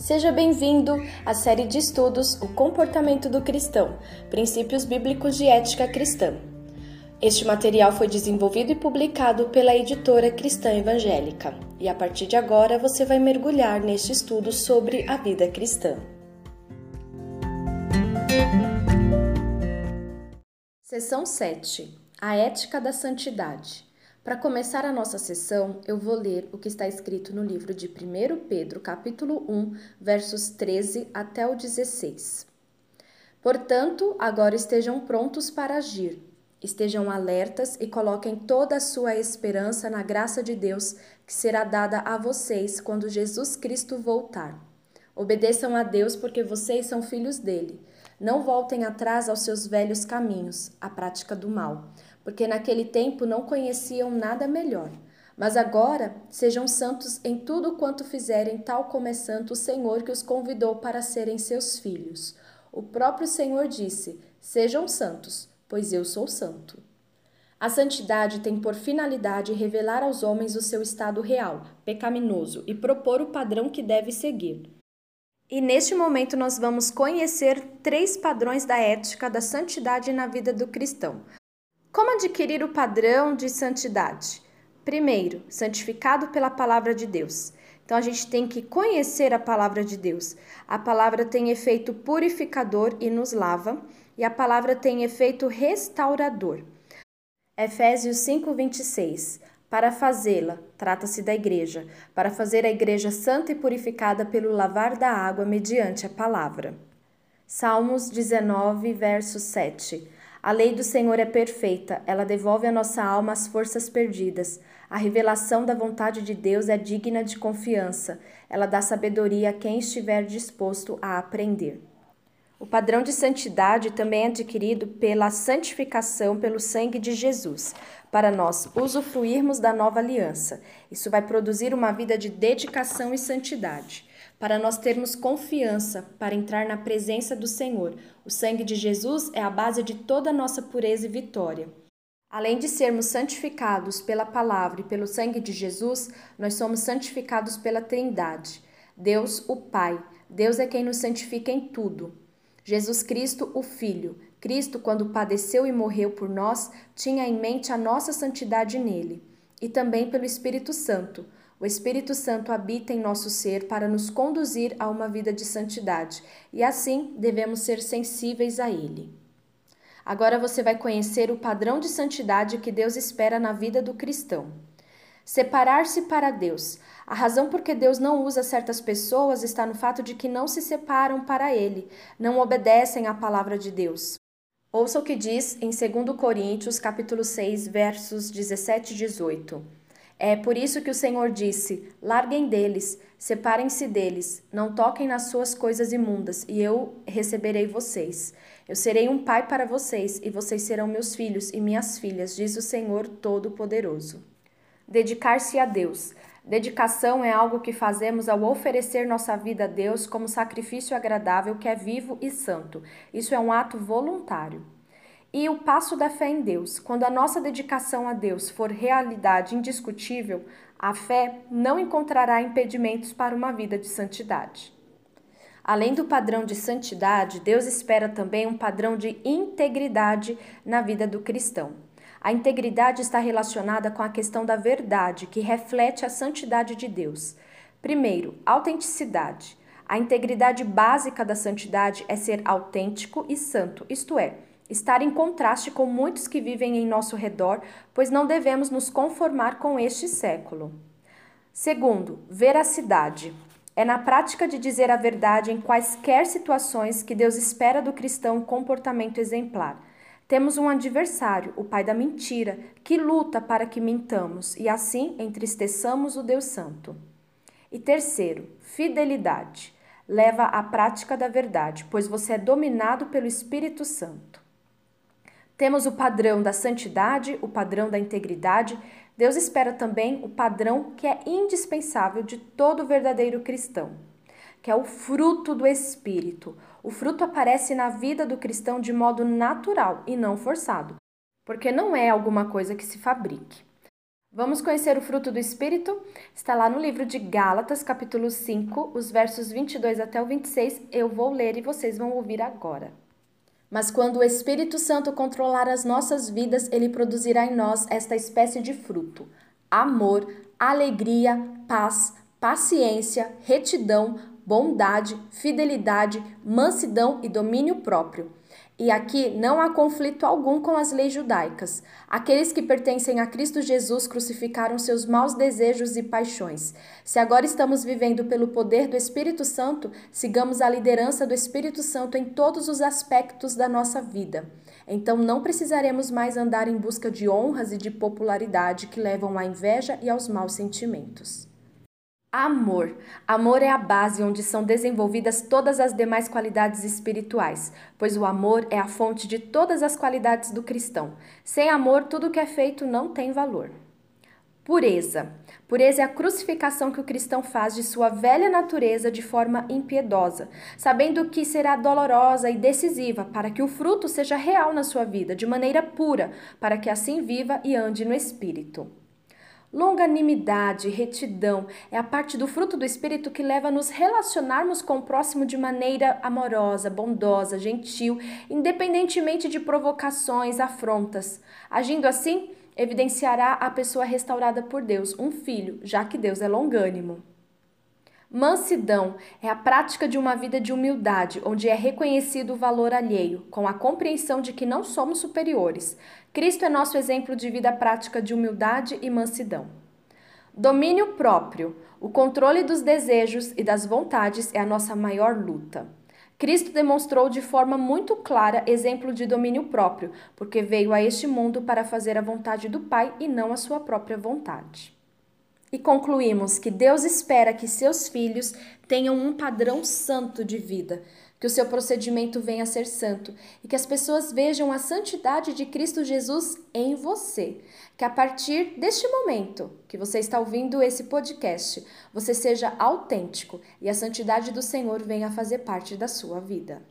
Seja bem-vindo à série de estudos O Comportamento do Cristão Princípios Bíblicos de Ética Cristã. Este material foi desenvolvido e publicado pela editora Cristã Evangélica, e a partir de agora você vai mergulhar neste estudo sobre a vida cristã. Seção 7 A Ética da Santidade. Para começar a nossa sessão, eu vou ler o que está escrito no livro de 1 Pedro, capítulo 1, versos 13 até o 16. Portanto, agora estejam prontos para agir, estejam alertas e coloquem toda a sua esperança na graça de Deus que será dada a vocês quando Jesus Cristo voltar. Obedeçam a Deus porque vocês são filhos dele. Não voltem atrás aos seus velhos caminhos, a prática do mal porque naquele tempo não conheciam nada melhor. Mas agora sejam santos em tudo quanto fizerem, tal como é santo o Senhor que os convidou para serem seus filhos. O próprio Senhor disse: Sejam santos, pois eu sou santo. A santidade tem por finalidade revelar aos homens o seu estado real, pecaminoso, e propor o padrão que deve seguir. E neste momento nós vamos conhecer três padrões da ética da santidade na vida do cristão. Como adquirir o padrão de santidade? Primeiro, santificado pela palavra de Deus. Então a gente tem que conhecer a palavra de Deus. A palavra tem efeito purificador e nos lava, e a palavra tem efeito restaurador. Efésios 5:26. Para fazê-la, trata-se da igreja, para fazer a igreja santa e purificada pelo lavar da água mediante a palavra. Salmos 19, verso 7. A lei do Senhor é perfeita, ela devolve à nossa alma as forças perdidas. A revelação da vontade de Deus é digna de confiança, ela dá sabedoria a quem estiver disposto a aprender. O padrão de santidade também é adquirido pela santificação pelo sangue de Jesus, para nós usufruirmos da nova aliança. Isso vai produzir uma vida de dedicação e santidade para nós termos confiança para entrar na presença do Senhor. O sangue de Jesus é a base de toda a nossa pureza e vitória. Além de sermos santificados pela palavra e pelo sangue de Jesus, nós somos santificados pela Trindade. Deus, o Pai. Deus é quem nos santifica em tudo. Jesus Cristo, o Filho. Cristo, quando padeceu e morreu por nós, tinha em mente a nossa santidade nele. E também pelo Espírito Santo. O Espírito Santo habita em nosso ser para nos conduzir a uma vida de santidade e assim devemos ser sensíveis a Ele. Agora você vai conhecer o padrão de santidade que Deus espera na vida do cristão. Separar-se para Deus. A razão por que Deus não usa certas pessoas está no fato de que não se separam para Ele, não obedecem à palavra de Deus. Ouça o que diz em 2 Coríntios, capítulo 6, versos 17 e 18. É por isso que o Senhor disse: Larguem deles, separem-se deles, não toquem nas suas coisas imundas, e eu receberei vocês. Eu serei um pai para vocês, e vocês serão meus filhos e minhas filhas, diz o Senhor Todo-Poderoso. Dedicar-se a Deus. Dedicação é algo que fazemos ao oferecer nossa vida a Deus como sacrifício agradável que é vivo e santo. Isso é um ato voluntário. E o passo da fé em Deus. Quando a nossa dedicação a Deus for realidade indiscutível, a fé não encontrará impedimentos para uma vida de santidade. Além do padrão de santidade, Deus espera também um padrão de integridade na vida do cristão. A integridade está relacionada com a questão da verdade, que reflete a santidade de Deus. Primeiro, autenticidade. A integridade básica da santidade é ser autêntico e santo, isto é, estar em contraste com muitos que vivem em nosso redor, pois não devemos nos conformar com este século. Segundo, veracidade. É na prática de dizer a verdade em quaisquer situações que Deus espera do cristão comportamento exemplar. Temos um adversário, o pai da mentira, que luta para que mintamos e assim entristeçamos o Deus Santo. E terceiro, fidelidade. Leva à prática da verdade, pois você é dominado pelo Espírito Santo. Temos o padrão da santidade, o padrão da integridade. Deus espera também o padrão que é indispensável de todo verdadeiro cristão, que é o fruto do Espírito. O fruto aparece na vida do cristão de modo natural e não forçado, porque não é alguma coisa que se fabrique. Vamos conhecer o fruto do Espírito? Está lá no livro de Gálatas, capítulo 5, os versos 22 até o 26. Eu vou ler e vocês vão ouvir agora. Mas quando o Espírito Santo controlar as nossas vidas, ele produzirá em nós esta espécie de fruto: amor, alegria, paz, paciência, retidão, bondade, fidelidade, mansidão e domínio próprio. E aqui não há conflito algum com as leis judaicas. Aqueles que pertencem a Cristo Jesus crucificaram seus maus desejos e paixões. Se agora estamos vivendo pelo poder do Espírito Santo, sigamos a liderança do Espírito Santo em todos os aspectos da nossa vida. Então não precisaremos mais andar em busca de honras e de popularidade que levam à inveja e aos maus sentimentos. Amor. Amor é a base onde são desenvolvidas todas as demais qualidades espirituais, pois o amor é a fonte de todas as qualidades do cristão. Sem amor, tudo que é feito não tem valor. Pureza. Pureza é a crucificação que o cristão faz de sua velha natureza de forma impiedosa, sabendo que será dolorosa e decisiva para que o fruto seja real na sua vida, de maneira pura, para que assim viva e ande no espírito. Longanimidade, retidão é a parte do fruto do Espírito que leva a nos relacionarmos com o próximo de maneira amorosa, bondosa, gentil, independentemente de provocações, afrontas. Agindo assim, evidenciará a pessoa restaurada por Deus, um filho, já que Deus é longânimo. Mansidão é a prática de uma vida de humildade, onde é reconhecido o valor alheio, com a compreensão de que não somos superiores. Cristo é nosso exemplo de vida prática de humildade e mansidão. Domínio próprio. O controle dos desejos e das vontades é a nossa maior luta. Cristo demonstrou de forma muito clara exemplo de domínio próprio, porque veio a este mundo para fazer a vontade do Pai e não a sua própria vontade. E concluímos que Deus espera que seus filhos tenham um padrão santo de vida, que o seu procedimento venha a ser santo e que as pessoas vejam a santidade de Cristo Jesus em você. Que a partir deste momento que você está ouvindo esse podcast, você seja autêntico e a santidade do Senhor venha a fazer parte da sua vida.